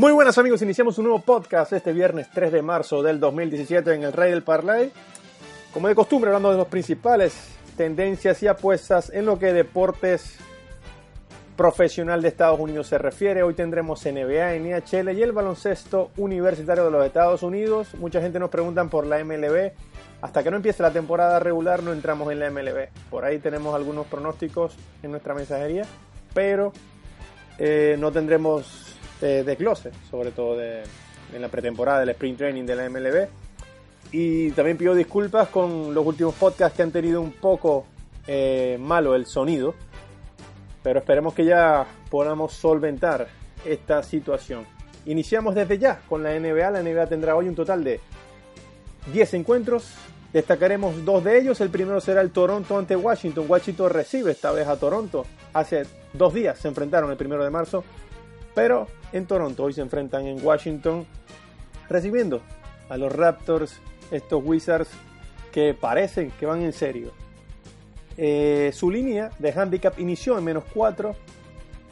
Muy buenas amigos, iniciamos un nuevo podcast este viernes 3 de marzo del 2017 en el Rey del Parlay. Como de costumbre, hablando de los principales tendencias y apuestas en lo que deportes profesional de Estados Unidos se refiere. Hoy tendremos NBA, NHL y el baloncesto universitario de los Estados Unidos. Mucha gente nos pregunta por la MLB. Hasta que no empiece la temporada regular no entramos en la MLB. Por ahí tenemos algunos pronósticos en nuestra mensajería, pero eh, no tendremos eh, desglose, sobre todo de, en la pretemporada del sprint training de la MLB. Y también pido disculpas con los últimos podcasts que han tenido un poco eh, malo el sonido pero esperemos que ya podamos solventar esta situación. Iniciamos desde ya con la NBA. La NBA tendrá hoy un total de 10 encuentros. Destacaremos dos de ellos. El primero será el Toronto ante Washington. Washington recibe esta vez a Toronto. Hace dos días se enfrentaron el primero de marzo. Pero en Toronto hoy se enfrentan en Washington recibiendo a los Raptors, estos Wizards que parecen que van en serio. Eh, su línea de handicap inició en menos 4.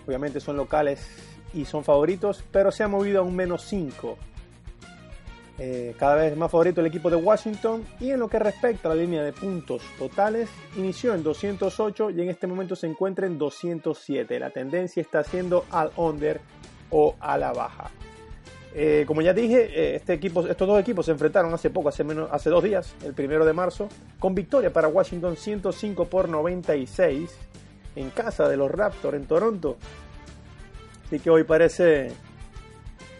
Obviamente son locales y son favoritos, pero se ha movido a un menos 5. Eh, cada vez más favorito el equipo de Washington. Y en lo que respecta a la línea de puntos totales, inició en 208 y en este momento se encuentra en 207. La tendencia está siendo al under o a la baja. Eh, como ya dije, eh, este equipo, estos dos equipos se enfrentaron hace poco, hace, menos, hace dos días, el primero de marzo, con victoria para Washington 105 por 96 en casa de los Raptors en Toronto. Así que hoy parece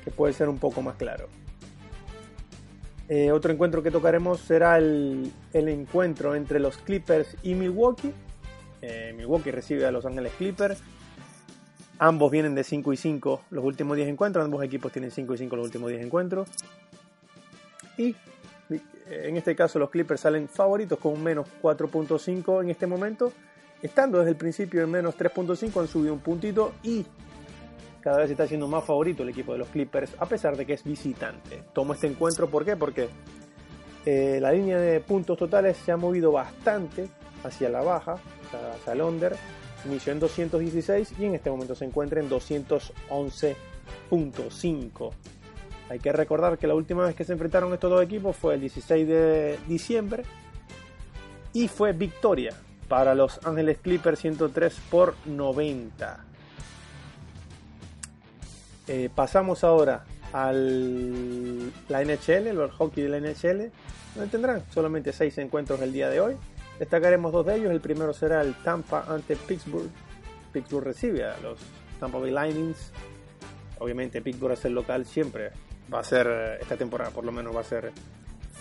que puede ser un poco más claro. Eh, otro encuentro que tocaremos será el, el, encuentro entre los Clippers y Milwaukee. Milwaukee recibe a Los Ángeles Clippers. Ambos vienen de 5 y 5 los últimos 10 encuentros. Ambos equipos tienen 5 y 5 los últimos 10 encuentros. Y en este caso los Clippers salen favoritos con un menos 4.5 en este momento. Estando desde el principio en menos 3.5 han subido un puntito y cada vez está siendo más favorito el equipo de los Clippers a pesar de que es visitante. Tomo este encuentro ¿por qué? Porque eh, la línea de puntos totales se ha movido bastante hacia la baja, hacia el under inició en 216 y en este momento se encuentra en 211.5. Hay que recordar que la última vez que se enfrentaron estos dos equipos fue el 16 de diciembre y fue victoria para los Ángeles Clippers 103 por 90. Eh, pasamos ahora al la NHL, el hockey de la NHL, donde tendrán solamente 6 encuentros el día de hoy. Destacaremos dos de ellos. El primero será el Tampa ante Pittsburgh. Pittsburgh recibe a los Tampa Bay Lightnings. Obviamente Pittsburgh es el local siempre. Va a ser, esta temporada por lo menos va a ser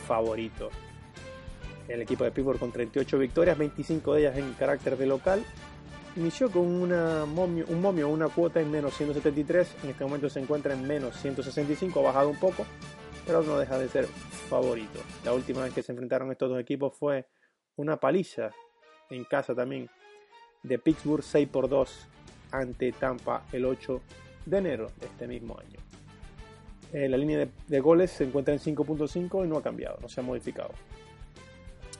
favorito. El equipo de Pittsburgh con 38 victorias, 25 de ellas en carácter de local. Inició con una momio, un momio, una cuota en menos 173. En este momento se encuentra en menos 165, ha bajado un poco, pero no deja de ser favorito. La última vez que se enfrentaron estos dos equipos fue una paliza en casa también de Pittsburgh 6 por 2 ante Tampa el 8 de enero de este mismo año. Eh, la línea de, goles se encuentra en 5.5 y no ha cambiado, no se ha modificado.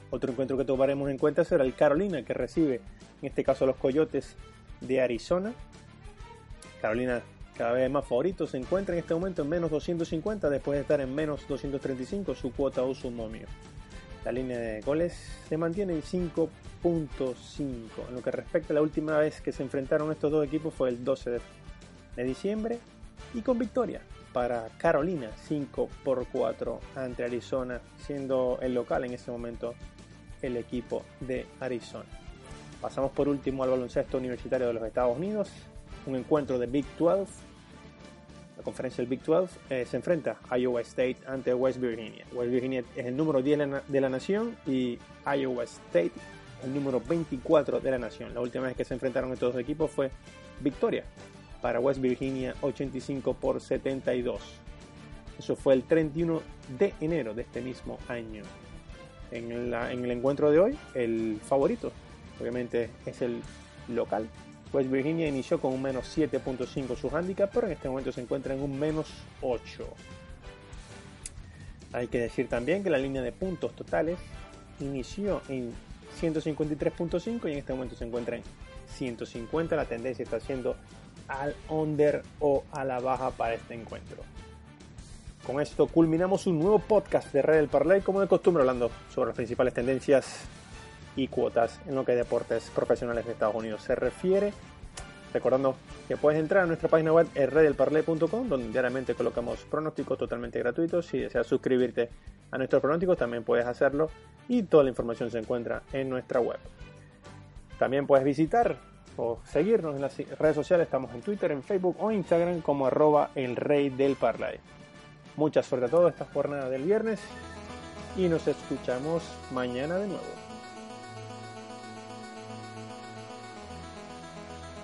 Otro encuentro que tomaremos en cuenta será el Carolina, que recibe en este caso los Coyotes de Arizona. Carolina cada vez más favorito, se encuentra en este momento en menos 250 después de estar en menos 235 su cuota o su momio. La línea de goles se mantiene en 5.5. En lo que respecta a la última vez que se enfrentaron estos dos equipos fue el 12 de diciembre y con victoria para Carolina 5 por 4 ante Arizona, siendo el local en ese momento el equipo de Arizona. Pasamos por último al baloncesto universitario de los Estados Unidos, un encuentro de Big 12 la conferencia del Big 12, eh, se enfrenta a Iowa State ante West Virginia. West Virginia es el número 10 de la nación y Iowa State el número 24 de la nación. La última vez que se enfrentaron estos dos equipos fue victoria para West Virginia 85 por 72. Eso fue el 31 de enero de este mismo año. En, en el encuentro de hoy, el favorito, obviamente, es el local West Virginia inició con un menos 7.5 su handicap, pero en este momento se encuentra en un menos 8. Hay que decir también que la línea de puntos totales inició en 153.5 y en este momento se encuentra en 150. La tendencia está siendo al under o a la baja para este encuentro. Con esto culminamos un nuevo podcast de Red del Parlay, como de costumbre, hablando sobre las principales tendencias y cuotas en lo que deportes profesionales de Estados Unidos se refiere. Recordando que puedes entrar a nuestra página web redelparlay.com donde diariamente colocamos pronósticos totalmente gratuitos. Si deseas suscribirte a nuestros pronósticos también puedes hacerlo y toda la información se encuentra en nuestra web. También puedes visitar o seguirnos en las redes sociales, estamos en Twitter, en Facebook o Instagram como arroba el rey del parlay. Mucha suerte a todos esta jornada del viernes y nos escuchamos mañana de nuevo.